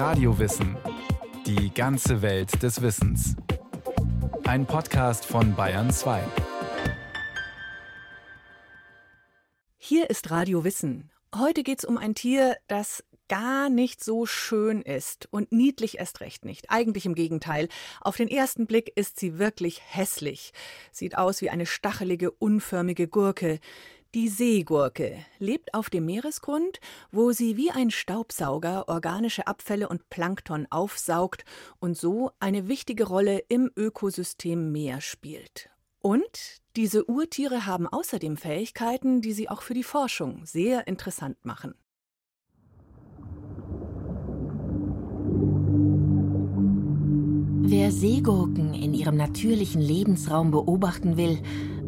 Radiowissen. Die ganze Welt des Wissens. Ein Podcast von Bayern 2. Hier ist Radio Wissen. Heute geht es um ein Tier, das gar nicht so schön ist und niedlich erst recht nicht. Eigentlich im Gegenteil. Auf den ersten Blick ist sie wirklich hässlich. Sieht aus wie eine stachelige, unförmige Gurke. Die Seegurke lebt auf dem Meeresgrund, wo sie wie ein Staubsauger organische Abfälle und Plankton aufsaugt und so eine wichtige Rolle im Ökosystem Meer spielt. Und diese Urtiere haben außerdem Fähigkeiten, die sie auch für die Forschung sehr interessant machen. Wer Seegurken in ihrem natürlichen Lebensraum beobachten will,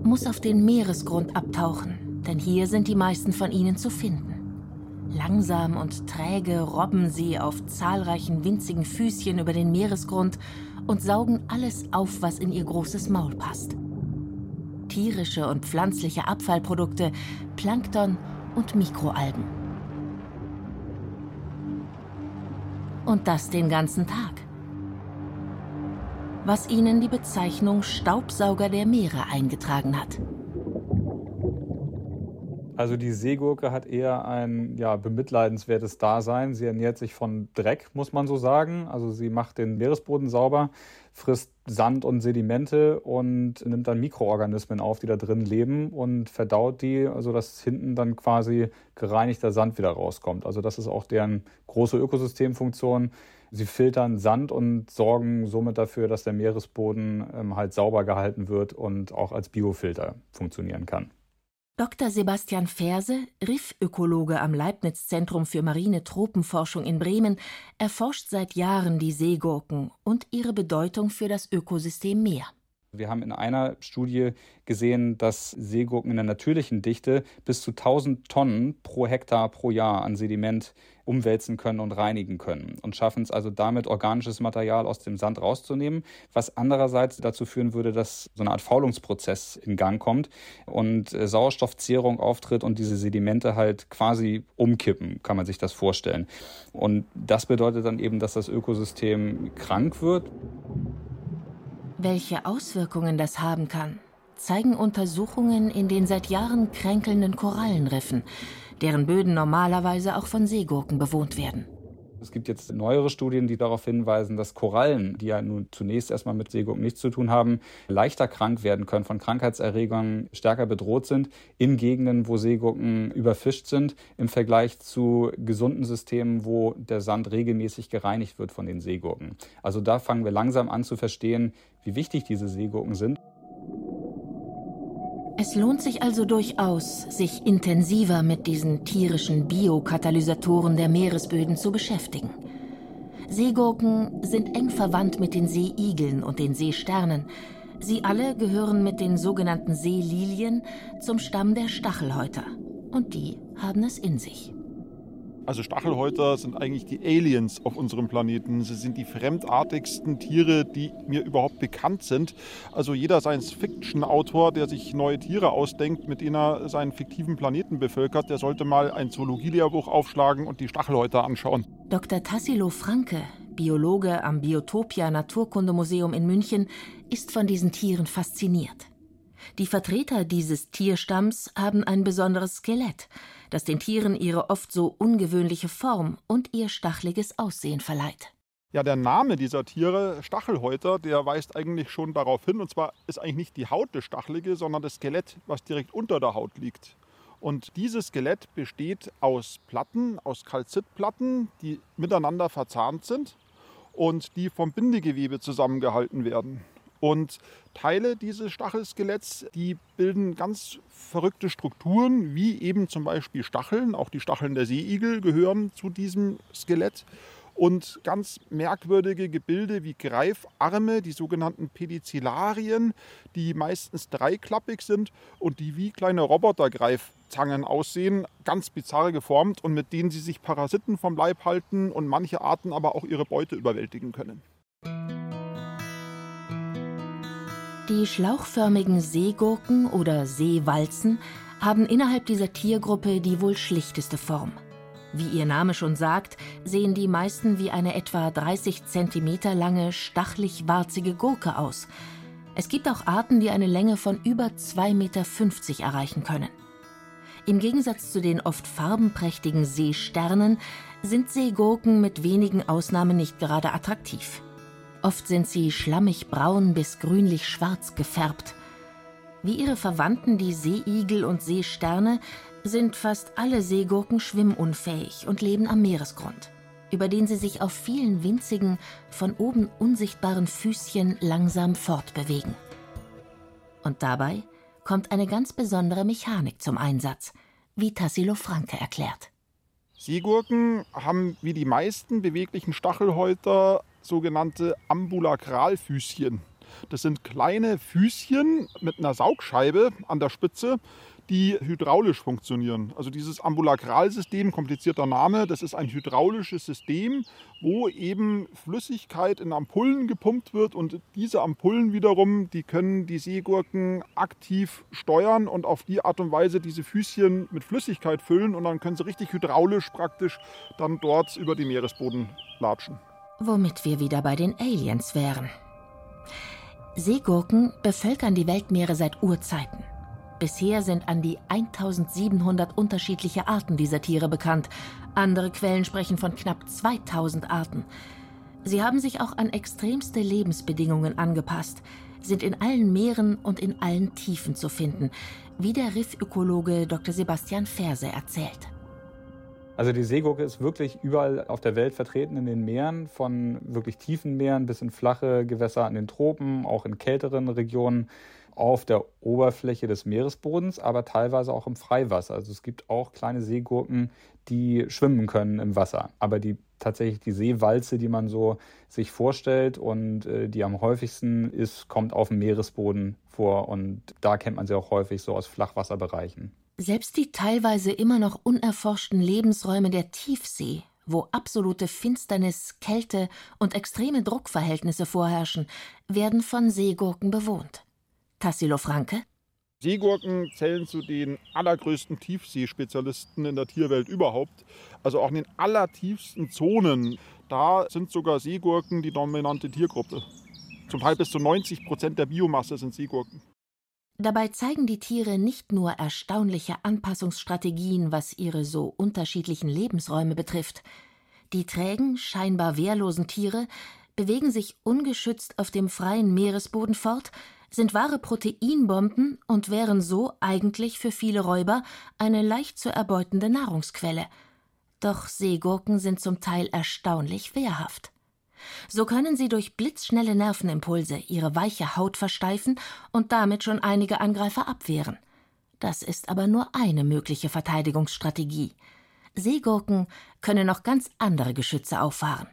muss auf den Meeresgrund abtauchen denn hier sind die meisten von ihnen zu finden. Langsam und träge robben sie auf zahlreichen winzigen Füßchen über den Meeresgrund und saugen alles auf, was in ihr großes Maul passt. Tierische und pflanzliche Abfallprodukte, Plankton und Mikroalgen. Und das den ganzen Tag. Was ihnen die Bezeichnung Staubsauger der Meere eingetragen hat. Also die Seegurke hat eher ein ja, bemitleidenswertes Dasein. Sie ernährt sich von Dreck, muss man so sagen. Also sie macht den Meeresboden sauber, frisst Sand und Sedimente und nimmt dann Mikroorganismen auf, die da drin leben und verdaut die, sodass hinten dann quasi gereinigter Sand wieder rauskommt. Also das ist auch deren große Ökosystemfunktion. Sie filtern Sand und sorgen somit dafür, dass der Meeresboden ähm, halt sauber gehalten wird und auch als Biofilter funktionieren kann. Dr. Sebastian Ferse, Riffökologe am Leibniz-Zentrum für marine Tropenforschung in Bremen, erforscht seit Jahren die Seegurken und ihre Bedeutung für das Ökosystem Meer. Wir haben in einer Studie gesehen, dass Seegurken in der natürlichen Dichte bis zu 1000 Tonnen pro Hektar pro Jahr an Sediment umwälzen können und reinigen können und schaffen es also damit, organisches Material aus dem Sand rauszunehmen, was andererseits dazu führen würde, dass so eine Art Faulungsprozess in Gang kommt und äh, Sauerstoffzehrung auftritt und diese Sedimente halt quasi umkippen, kann man sich das vorstellen. Und das bedeutet dann eben, dass das Ökosystem krank wird. Welche Auswirkungen das haben kann, zeigen Untersuchungen in den seit Jahren kränkelnden Korallenriffen, deren Böden normalerweise auch von Seegurken bewohnt werden. Es gibt jetzt neuere Studien, die darauf hinweisen, dass Korallen, die ja nun zunächst erstmal mit Seegurken nichts zu tun haben, leichter krank werden können, von Krankheitserregern stärker bedroht sind, in Gegenden, wo Seegurken überfischt sind, im Vergleich zu gesunden Systemen, wo der Sand regelmäßig gereinigt wird von den Seegurken. Also da fangen wir langsam an zu verstehen, wie wichtig diese Seegurken sind. Es lohnt sich also durchaus, sich intensiver mit diesen tierischen Biokatalysatoren der Meeresböden zu beschäftigen. Seegurken sind eng verwandt mit den Seeigeln und den Seesternen. Sie alle gehören mit den sogenannten Seelilien zum Stamm der Stachelhäuter. Und die haben es in sich. Also Stachelhäuter sind eigentlich die Aliens auf unserem Planeten. Sie sind die fremdartigsten Tiere, die mir überhaupt bekannt sind. Also jeder Science-Fiction-Autor, der sich neue Tiere ausdenkt, mit denen er seinen fiktiven Planeten bevölkert, der sollte mal ein Zoologielehrbuch aufschlagen und die Stachelhäuter anschauen. Dr. Tassilo Franke, Biologe am Biotopia Naturkundemuseum in München, ist von diesen Tieren fasziniert. Die Vertreter dieses Tierstamms haben ein besonderes Skelett, das den Tieren ihre oft so ungewöhnliche Form und ihr stachliges Aussehen verleiht. Ja, der Name dieser Tiere, Stachelhäuter, der weist eigentlich schon darauf hin. Und zwar ist eigentlich nicht die Haut das Stachelige, sondern das Skelett, was direkt unter der Haut liegt. Und dieses Skelett besteht aus Platten, aus Kalzitplatten, die miteinander verzahnt sind und die vom Bindegewebe zusammengehalten werden. Und Teile dieses Stachelskeletts, die bilden ganz verrückte Strukturen, wie eben zum Beispiel Stacheln. Auch die Stacheln der Seeigel gehören zu diesem Skelett. Und ganz merkwürdige Gebilde wie Greifarme, die sogenannten Pedicillarien, die meistens dreiklappig sind und die wie kleine Robotergreifzangen aussehen, ganz bizarr geformt und mit denen sie sich Parasiten vom Leib halten und manche Arten aber auch ihre Beute überwältigen können. Die schlauchförmigen Seegurken oder Seewalzen haben innerhalb dieser Tiergruppe die wohl schlichteste Form. Wie ihr Name schon sagt, sehen die meisten wie eine etwa 30 cm lange, stachlig-warzige Gurke aus. Es gibt auch Arten, die eine Länge von über 2,50 Meter erreichen können. Im Gegensatz zu den oft farbenprächtigen Seesternen sind Seegurken mit wenigen Ausnahmen nicht gerade attraktiv. Oft sind sie schlammig braun bis grünlich schwarz gefärbt. Wie ihre Verwandten, die Seeigel und Seesterne, sind fast alle Seegurken schwimmunfähig und leben am Meeresgrund, über den sie sich auf vielen winzigen, von oben unsichtbaren Füßchen langsam fortbewegen. Und dabei kommt eine ganz besondere Mechanik zum Einsatz, wie Tassilo Franke erklärt. Seegurken haben wie die meisten beweglichen Stachelhäuter sogenannte Ambulakralfüßchen. Das sind kleine Füßchen mit einer Saugscheibe an der Spitze, die hydraulisch funktionieren. Also dieses Ambulakralsystem, komplizierter Name, das ist ein hydraulisches System, wo eben Flüssigkeit in Ampullen gepumpt wird und diese Ampullen wiederum, die können die Seegurken aktiv steuern und auf die Art und Weise diese Füßchen mit Flüssigkeit füllen und dann können sie richtig hydraulisch praktisch dann dort über den Meeresboden latschen. Womit wir wieder bei den Aliens wären. Seegurken bevölkern die Weltmeere seit Urzeiten. Bisher sind an die 1700 unterschiedliche Arten dieser Tiere bekannt. Andere Quellen sprechen von knapp 2000 Arten. Sie haben sich auch an extremste Lebensbedingungen angepasst, sind in allen Meeren und in allen Tiefen zu finden, wie der Riffökologe Dr. Sebastian Ferse erzählt. Also die Seegurke ist wirklich überall auf der Welt vertreten in den Meeren, von wirklich tiefen Meeren bis in flache Gewässer an den Tropen, auch in kälteren Regionen auf der Oberfläche des Meeresbodens, aber teilweise auch im Freiwasser. Also es gibt auch kleine Seegurken, die schwimmen können im Wasser. Aber die tatsächlich die Seewalze, die man so sich vorstellt und äh, die am häufigsten ist, kommt auf dem Meeresboden vor und da kennt man sie auch häufig so aus Flachwasserbereichen. Selbst die teilweise immer noch unerforschten Lebensräume der Tiefsee, wo absolute Finsternis, Kälte und extreme Druckverhältnisse vorherrschen, werden von Seegurken bewohnt. Tassilo Franke Seegurken zählen zu den allergrößten Tiefseespezialisten in der Tierwelt überhaupt. Also auch in den allertiefsten Zonen, da sind sogar Seegurken die dominante Tiergruppe. Zum Teil bis zu 90 Prozent der Biomasse sind Seegurken. Dabei zeigen die Tiere nicht nur erstaunliche Anpassungsstrategien, was ihre so unterschiedlichen Lebensräume betrifft. Die trägen, scheinbar wehrlosen Tiere bewegen sich ungeschützt auf dem freien Meeresboden fort, sind wahre Proteinbomben und wären so eigentlich für viele Räuber eine leicht zu erbeutende Nahrungsquelle. Doch Seegurken sind zum Teil erstaunlich wehrhaft. So können sie durch blitzschnelle Nervenimpulse ihre weiche Haut versteifen und damit schon einige Angreifer abwehren. Das ist aber nur eine mögliche Verteidigungsstrategie. Seegurken können noch ganz andere Geschütze auffahren.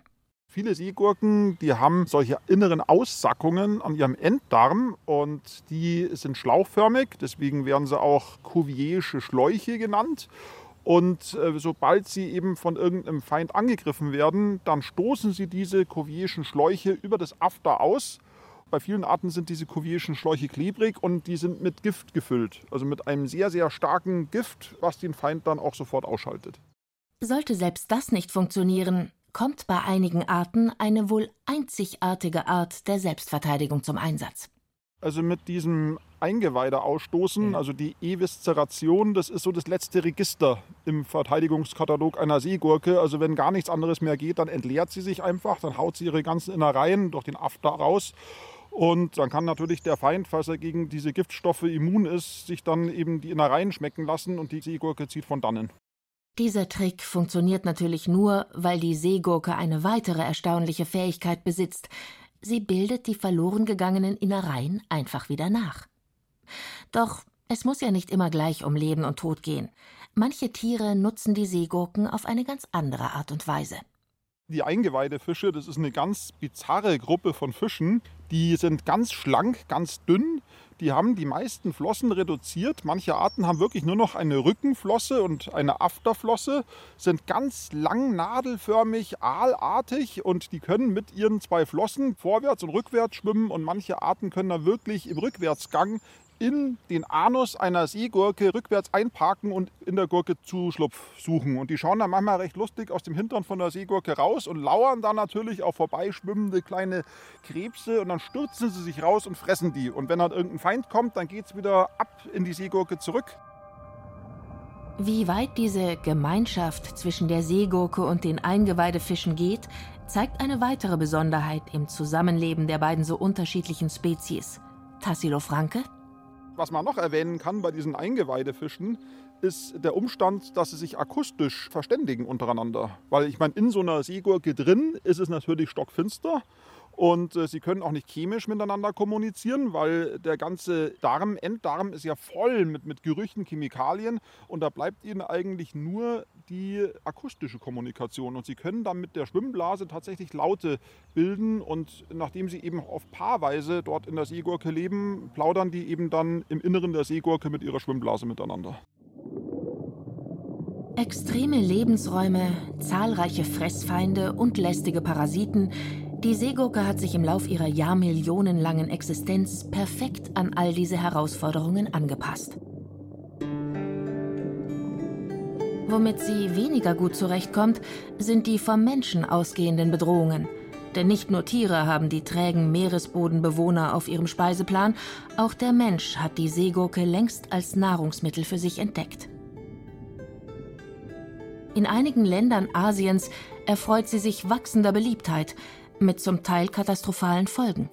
Viele Seegurken, die haben solche inneren Aussackungen an ihrem Enddarm und die sind schlauchförmig, deswegen werden sie auch Cuviersche Schläuche genannt. Und äh, sobald sie eben von irgendeinem Feind angegriffen werden, dann stoßen sie diese Cuvierschen Schläuche über das After aus. Bei vielen Arten sind diese Cuvierschen Schläuche klebrig und die sind mit Gift gefüllt. Also mit einem sehr, sehr starken Gift, was den Feind dann auch sofort ausschaltet. Sollte selbst das nicht funktionieren, kommt bei einigen Arten eine wohl einzigartige Art der Selbstverteidigung zum Einsatz. Also mit diesem Eingeweideausstoßen, also die Evisceration, das ist so das letzte Register im Verteidigungskatalog einer Seegurke. Also wenn gar nichts anderes mehr geht, dann entleert sie sich einfach, dann haut sie ihre ganzen Innereien durch den After raus. Und dann kann natürlich der Feind, falls er gegen diese Giftstoffe immun ist, sich dann eben die Innereien schmecken lassen und die Seegurke zieht von dannen. Dieser Trick funktioniert natürlich nur, weil die Seegurke eine weitere erstaunliche Fähigkeit besitzt. Sie bildet die verloren gegangenen Innereien einfach wieder nach. Doch es muss ja nicht immer gleich um Leben und Tod gehen. Manche Tiere nutzen die Seegurken auf eine ganz andere Art und Weise. Die Eingeweidefische, das ist eine ganz bizarre Gruppe von Fischen. Die sind ganz schlank, ganz dünn, die haben die meisten Flossen reduziert. Manche Arten haben wirklich nur noch eine Rückenflosse und eine Afterflosse, sind ganz lang nadelförmig, aalartig und die können mit ihren zwei Flossen vorwärts und rückwärts schwimmen und manche Arten können da wirklich im Rückwärtsgang in den Anus einer Seegurke rückwärts einparken und in der Gurke Zuschlupf suchen. Und die schauen dann manchmal recht lustig aus dem Hintern von der Seegurke raus und lauern dann natürlich auf vorbeischwimmende kleine Krebse und dann stürzen sie sich raus und fressen die. Und wenn dann irgendein Feind kommt, dann geht es wieder ab in die Seegurke zurück. Wie weit diese Gemeinschaft zwischen der Seegurke und den Eingeweidefischen geht, zeigt eine weitere Besonderheit im Zusammenleben der beiden so unterschiedlichen Spezies. Tassilo Franke? Was man noch erwähnen kann bei diesen Eingeweidefischen, ist der Umstand, dass sie sich akustisch verständigen untereinander. Weil ich meine, in so einer Seegurke drin ist es natürlich stockfinster und äh, sie können auch nicht chemisch miteinander kommunizieren, weil der ganze Darm, Enddarm ist ja voll mit, mit Gerüchen, Chemikalien und da bleibt ihnen eigentlich nur die akustische Kommunikation. Und sie können dann mit der Schwimmblase tatsächlich Laute bilden und nachdem sie eben auf Paarweise dort in der Seegurke leben, plaudern die eben dann im Inneren der Seegurke mit ihrer Schwimmblase miteinander. Extreme Lebensräume, zahlreiche Fressfeinde und lästige Parasiten die Seegurke hat sich im Lauf ihrer jahrmillionenlangen Existenz perfekt an all diese Herausforderungen angepasst. Womit sie weniger gut zurechtkommt, sind die vom Menschen ausgehenden Bedrohungen. Denn nicht nur Tiere haben die trägen Meeresbodenbewohner auf ihrem Speiseplan, auch der Mensch hat die Seegurke längst als Nahrungsmittel für sich entdeckt. In einigen Ländern Asiens erfreut sie sich wachsender Beliebtheit, mit zum Teil katastrophalen Folgen.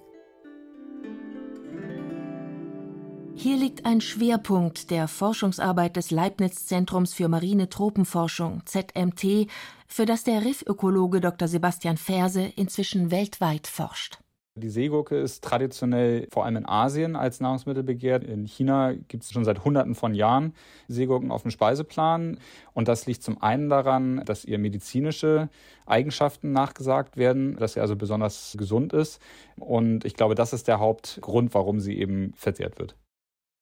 Hier liegt ein Schwerpunkt der Forschungsarbeit des Leibniz-Zentrums für marine Tropenforschung ZMT, für das der Riffökologe Dr. Sebastian Ferse inzwischen weltweit forscht. Die Seegurke ist traditionell vor allem in Asien als Nahrungsmittel begehrt. In China gibt es schon seit Hunderten von Jahren Seegurken auf dem Speiseplan. Und das liegt zum einen daran, dass ihr medizinische Eigenschaften nachgesagt werden, dass sie also besonders gesund ist. Und ich glaube, das ist der Hauptgrund, warum sie eben verzehrt wird.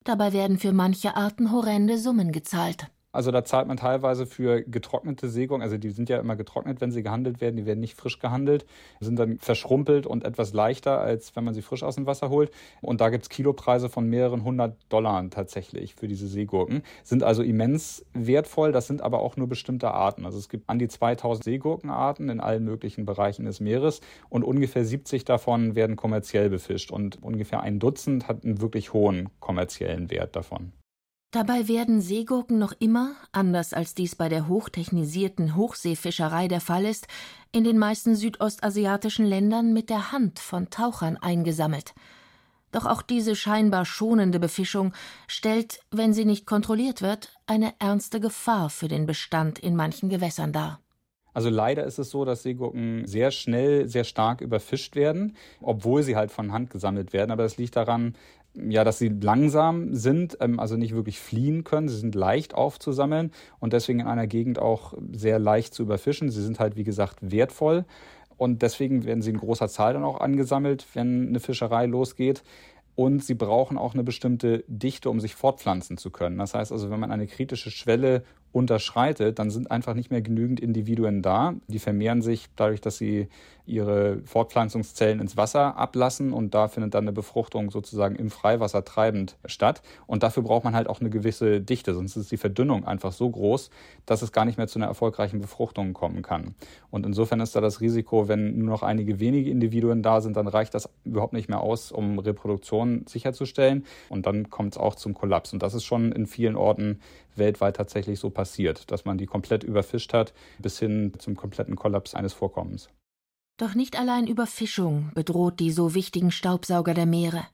Dabei werden für manche Arten horrende Summen gezahlt. Also da zahlt man teilweise für getrocknete Seegurken, also die sind ja immer getrocknet, wenn sie gehandelt werden, die werden nicht frisch gehandelt, sind dann verschrumpelt und etwas leichter, als wenn man sie frisch aus dem Wasser holt. Und da gibt es Kilopreise von mehreren hundert Dollar tatsächlich für diese Seegurken. Sind also immens wertvoll, das sind aber auch nur bestimmte Arten. Also es gibt an die 2000 Seegurkenarten in allen möglichen Bereichen des Meeres und ungefähr 70 davon werden kommerziell befischt und ungefähr ein Dutzend hat einen wirklich hohen kommerziellen Wert davon. Dabei werden Seegurken noch immer, anders als dies bei der hochtechnisierten Hochseefischerei der Fall ist, in den meisten südostasiatischen Ländern mit der Hand von Tauchern eingesammelt. Doch auch diese scheinbar schonende Befischung stellt, wenn sie nicht kontrolliert wird, eine ernste Gefahr für den Bestand in manchen Gewässern dar. Also leider ist es so, dass Seegurken sehr schnell, sehr stark überfischt werden, obwohl sie halt von Hand gesammelt werden. Aber das liegt daran, ja, dass sie langsam sind, ähm, also nicht wirklich fliehen können. Sie sind leicht aufzusammeln und deswegen in einer Gegend auch sehr leicht zu überfischen. Sie sind halt, wie gesagt, wertvoll und deswegen werden sie in großer Zahl dann auch angesammelt, wenn eine Fischerei losgeht. Und sie brauchen auch eine bestimmte Dichte, um sich fortpflanzen zu können. Das heißt also, wenn man eine kritische Schwelle unterschreitet, dann sind einfach nicht mehr genügend Individuen da. Die vermehren sich dadurch, dass sie ihre Fortpflanzungszellen ins Wasser ablassen und da findet dann eine Befruchtung sozusagen im Freiwasser treibend statt. Und dafür braucht man halt auch eine gewisse Dichte, sonst ist die Verdünnung einfach so groß, dass es gar nicht mehr zu einer erfolgreichen Befruchtung kommen kann. Und insofern ist da das Risiko, wenn nur noch einige wenige Individuen da sind, dann reicht das überhaupt nicht mehr aus, um Reproduktion sicherzustellen. Und dann kommt es auch zum Kollaps. Und das ist schon in vielen Orten weltweit tatsächlich so passiert, dass man die komplett überfischt hat, bis hin zum kompletten Kollaps eines Vorkommens. Doch nicht allein Überfischung bedroht die so wichtigen Staubsauger der Meere.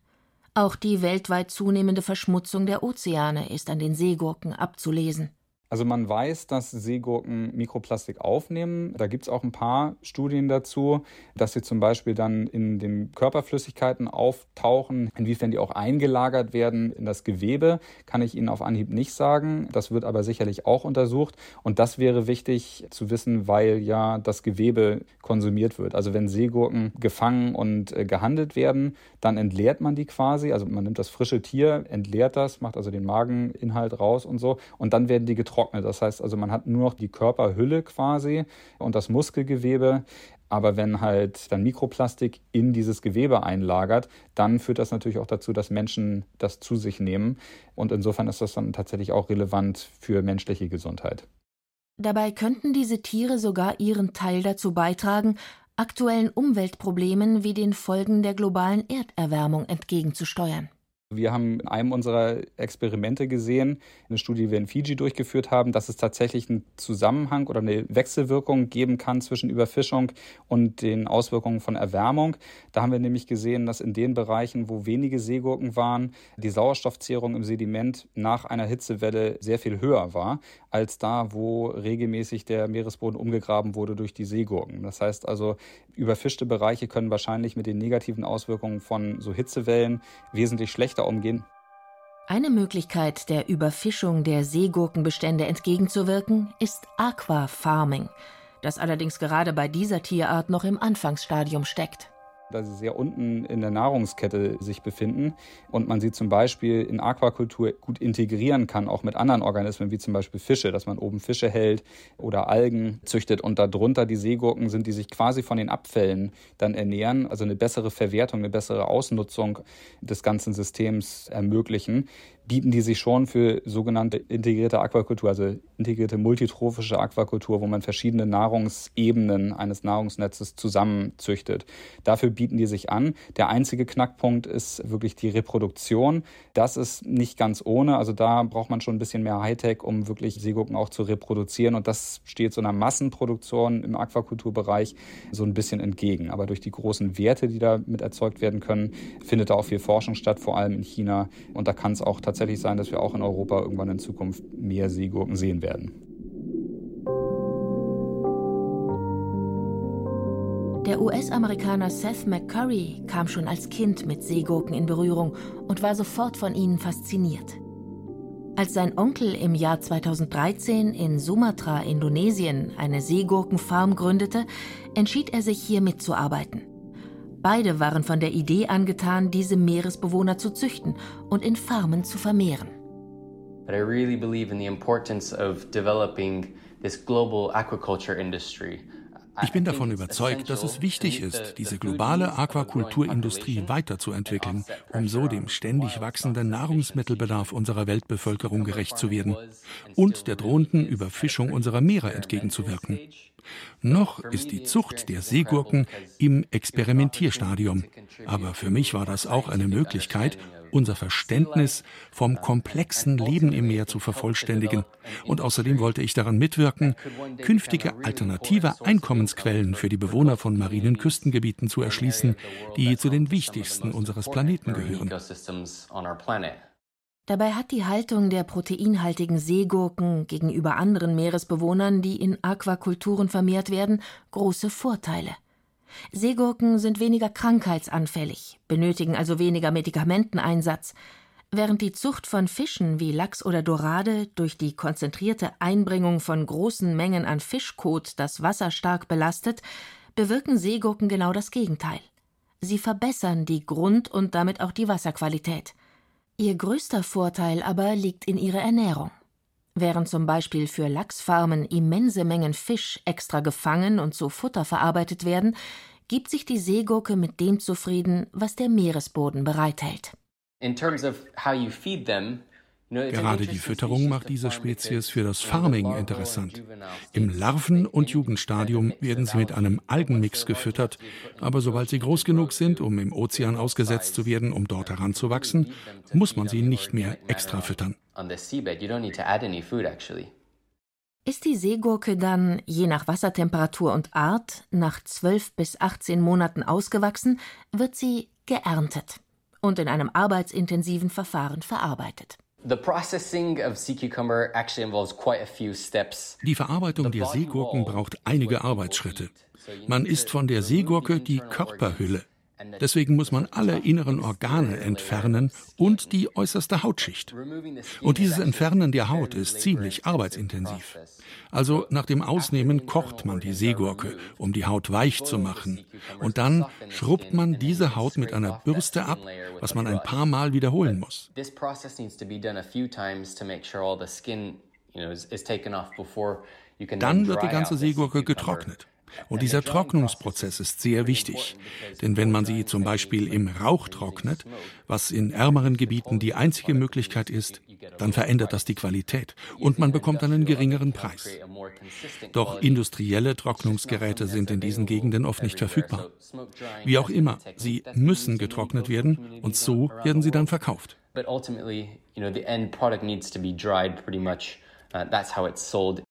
Auch die weltweit zunehmende Verschmutzung der Ozeane ist an den Seegurken abzulesen. Also man weiß, dass Seegurken Mikroplastik aufnehmen. Da gibt es auch ein paar Studien dazu, dass sie zum Beispiel dann in den Körperflüssigkeiten auftauchen. Inwiefern die auch eingelagert werden in das Gewebe, kann ich Ihnen auf Anhieb nicht sagen. Das wird aber sicherlich auch untersucht. Und das wäre wichtig zu wissen, weil ja das Gewebe konsumiert wird. Also wenn Seegurken gefangen und äh, gehandelt werden, dann entleert man die quasi. Also man nimmt das frische Tier, entleert das, macht also den Mageninhalt raus und so. Und dann werden die getrocknet trocknet. Das heißt also, man hat nur noch die Körperhülle quasi und das Muskelgewebe. Aber wenn halt dann Mikroplastik in dieses Gewebe einlagert, dann führt das natürlich auch dazu, dass Menschen das zu sich nehmen. Und insofern ist das dann tatsächlich auch relevant für menschliche Gesundheit. Dabei könnten diese Tiere sogar ihren Teil dazu beitragen, aktuellen Umweltproblemen wie den Folgen der globalen Erderwärmung entgegenzusteuern. Wir haben in einem unserer Experimente gesehen, eine Studie, die wir in Fiji durchgeführt haben, dass es tatsächlich einen Zusammenhang oder eine Wechselwirkung geben kann zwischen Überfischung und den Auswirkungen von Erwärmung. Da haben wir nämlich gesehen, dass in den Bereichen, wo wenige Seegurken waren, die Sauerstoffzehrung im Sediment nach einer Hitzewelle sehr viel höher war, als da, wo regelmäßig der Meeresboden umgegraben wurde durch die Seegurken. Das heißt also, überfischte Bereiche können wahrscheinlich mit den negativen Auswirkungen von so Hitzewellen wesentlich schlechter schlechter umgehen. Eine Möglichkeit, der Überfischung der Seegurkenbestände entgegenzuwirken, ist Aquafarming, das allerdings gerade bei dieser Tierart noch im Anfangsstadium steckt da sie sehr unten in der Nahrungskette sich befinden und man sie zum Beispiel in Aquakultur gut integrieren kann, auch mit anderen Organismen, wie zum Beispiel Fische, dass man oben Fische hält oder Algen züchtet und darunter die Seegurken sind, die sich quasi von den Abfällen dann ernähren, also eine bessere Verwertung, eine bessere Ausnutzung des ganzen Systems ermöglichen bieten die sich schon für sogenannte integrierte Aquakultur, also integrierte multitrophische Aquakultur, wo man verschiedene Nahrungsebenen eines Nahrungsnetzes zusammenzüchtet. Dafür bieten die sich an. Der einzige Knackpunkt ist wirklich die Reproduktion. Das ist nicht ganz ohne. Also da braucht man schon ein bisschen mehr Hightech, um wirklich Seegurken auch zu reproduzieren. Und das steht so einer Massenproduktion im Aquakulturbereich so ein bisschen entgegen. Aber durch die großen Werte, die damit erzeugt werden können, findet da auch viel Forschung statt, vor allem in China. Und da kann es auch tatsächlich sein, dass wir auch in Europa irgendwann in Zukunft mehr Seegurken sehen werden. Der US-Amerikaner Seth McCurry kam schon als Kind mit Seegurken in Berührung und war sofort von ihnen fasziniert. Als sein Onkel im Jahr 2013 in Sumatra, Indonesien, eine Seegurkenfarm gründete, entschied er sich hier mitzuarbeiten. Beide waren von der Idee angetan, diese Meeresbewohner zu züchten und in Farmen zu vermehren. But I really believe in the importance of developing this global aquaculture industry. Ich bin davon überzeugt, dass es wichtig ist, diese globale Aquakulturindustrie weiterzuentwickeln, um so dem ständig wachsenden Nahrungsmittelbedarf unserer Weltbevölkerung gerecht zu werden und der drohenden Überfischung unserer Meere entgegenzuwirken. Noch ist die Zucht der Seegurken im Experimentierstadium, aber für mich war das auch eine Möglichkeit, unser Verständnis vom komplexen Leben im Meer zu vervollständigen. Und außerdem wollte ich daran mitwirken, künftige alternative Einkommensquellen für die Bewohner von marinen Küstengebieten zu erschließen, die zu den wichtigsten unseres Planeten gehören. Dabei hat die Haltung der proteinhaltigen Seegurken gegenüber anderen Meeresbewohnern, die in Aquakulturen vermehrt werden, große Vorteile. Seegurken sind weniger krankheitsanfällig, benötigen also weniger Medikamenteneinsatz, während die Zucht von Fischen wie Lachs oder Dorade durch die konzentrierte Einbringung von großen Mengen an Fischkot das Wasser stark belastet, bewirken Seegurken genau das Gegenteil. Sie verbessern die Grund- und damit auch die Wasserqualität. Ihr größter Vorteil aber liegt in ihrer Ernährung. Während zum Beispiel für Lachsfarmen immense Mengen Fisch extra gefangen und zu Futter verarbeitet werden, gibt sich die Seegurke mit dem zufrieden, was der Meeresboden bereithält. In terms of how you feed them, Gerade die Fütterung macht diese Spezies für das Farming interessant. Im Larven- und Jugendstadium werden sie mit einem Algenmix gefüttert, aber sobald sie groß genug sind, um im Ozean ausgesetzt zu werden, um dort heranzuwachsen, muss man sie nicht mehr extra füttern. Ist die Seegurke dann, je nach Wassertemperatur und Art, nach 12 bis 18 Monaten ausgewachsen, wird sie geerntet und in einem arbeitsintensiven Verfahren verarbeitet. Die Verarbeitung der Seegurken braucht einige Arbeitsschritte. Man isst von der Seegurke die Körperhülle. Deswegen muss man alle inneren Organe entfernen und die äußerste Hautschicht. Und dieses Entfernen der Haut ist ziemlich arbeitsintensiv. Also nach dem Ausnehmen kocht man die Seegurke, um die Haut weich zu machen. Und dann schrubbt man diese Haut mit einer Bürste ab, was man ein paar Mal wiederholen muss. Dann wird die ganze Seegurke getrocknet. Und dieser Trocknungsprozess ist sehr wichtig. Denn wenn man sie zum Beispiel im Rauch trocknet, was in ärmeren Gebieten die einzige Möglichkeit ist, dann verändert das die Qualität und man bekommt einen geringeren Preis. Doch industrielle Trocknungsgeräte sind in diesen Gegenden oft nicht verfügbar. Wie auch immer, sie müssen getrocknet werden und so werden sie dann verkauft. But ultimately, you know, the end product needs to be dried pretty much. Uh, that's how it's sold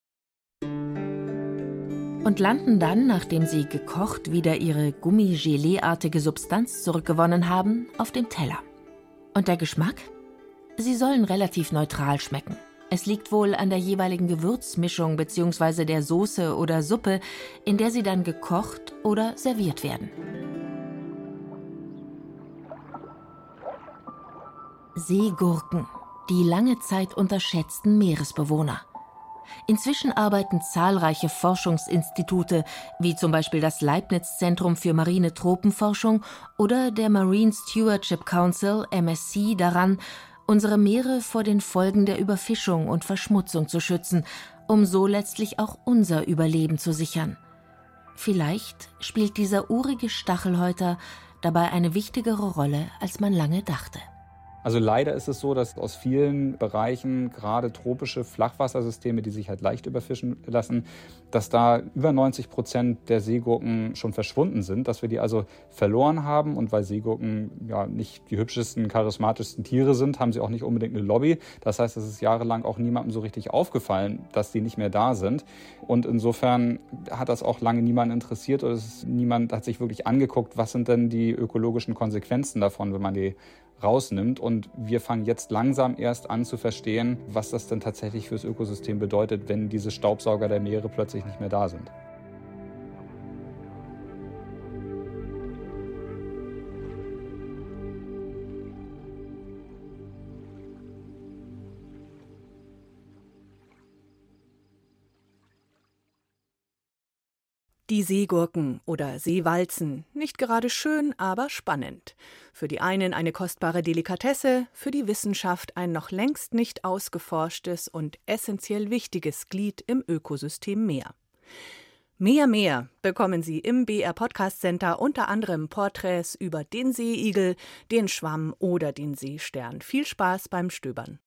und landen dann, nachdem sie gekocht wieder ihre Gummi-Gelee-artige Substanz zurückgewonnen haben, auf dem Teller. Und der Geschmack? Sie sollen relativ neutral schmecken. Es liegt wohl an der jeweiligen Gewürzmischung bzw. der Soße oder Suppe, in der sie dann gekocht oder serviert werden. Seegurken, die lange Zeit unterschätzten Meeresbewohner. Inzwischen arbeiten zahlreiche Forschungsinstitute, wie zum Beispiel das Leibniz-Zentrum für marine Tropenforschung oder der Marine Stewardship Council MSC daran, unsere Meere vor den Folgen der Überfischung und Verschmutzung zu schützen, um so letztlich auch unser Überleben zu sichern. Vielleicht spielt dieser urige Stachelhäuter dabei eine wichtigere Rolle, als man lange dachte. Also leider ist es so, dass aus vielen Bereichen, gerade tropische Flachwassersysteme, die sich halt leicht überfischen lassen, dass da über 90 Prozent der Seegurken schon verschwunden sind, dass wir die also verloren haben. Und weil Seegurken ja nicht die hübschesten, charismatischsten Tiere sind, haben sie auch nicht unbedingt eine Lobby. Das heißt, es ist jahrelang auch niemandem so richtig aufgefallen, dass die nicht mehr da sind. Und insofern hat das auch lange niemand interessiert oder niemand hat sich wirklich angeguckt, was sind denn die ökologischen Konsequenzen davon, wenn man die rausnimmt. Und wir fangen jetzt langsam erst an zu verstehen, was das denn tatsächlich fürs Ökosystem bedeutet, wenn diese Staubsauger der Meere plötzlich nicht mehr da sind. Die Seegurken oder Seewalzen, nicht gerade schön, aber spannend. Für die einen eine kostbare Delikatesse, für die Wissenschaft ein noch längst nicht ausgeforschtes und essentiell wichtiges Glied im Ökosystem Meer. Mehr, mehr bekommen Sie im BR Podcast Center unter anderem Porträts über den Seeigel, den Schwamm oder den Seestern. Viel Spaß beim Stöbern.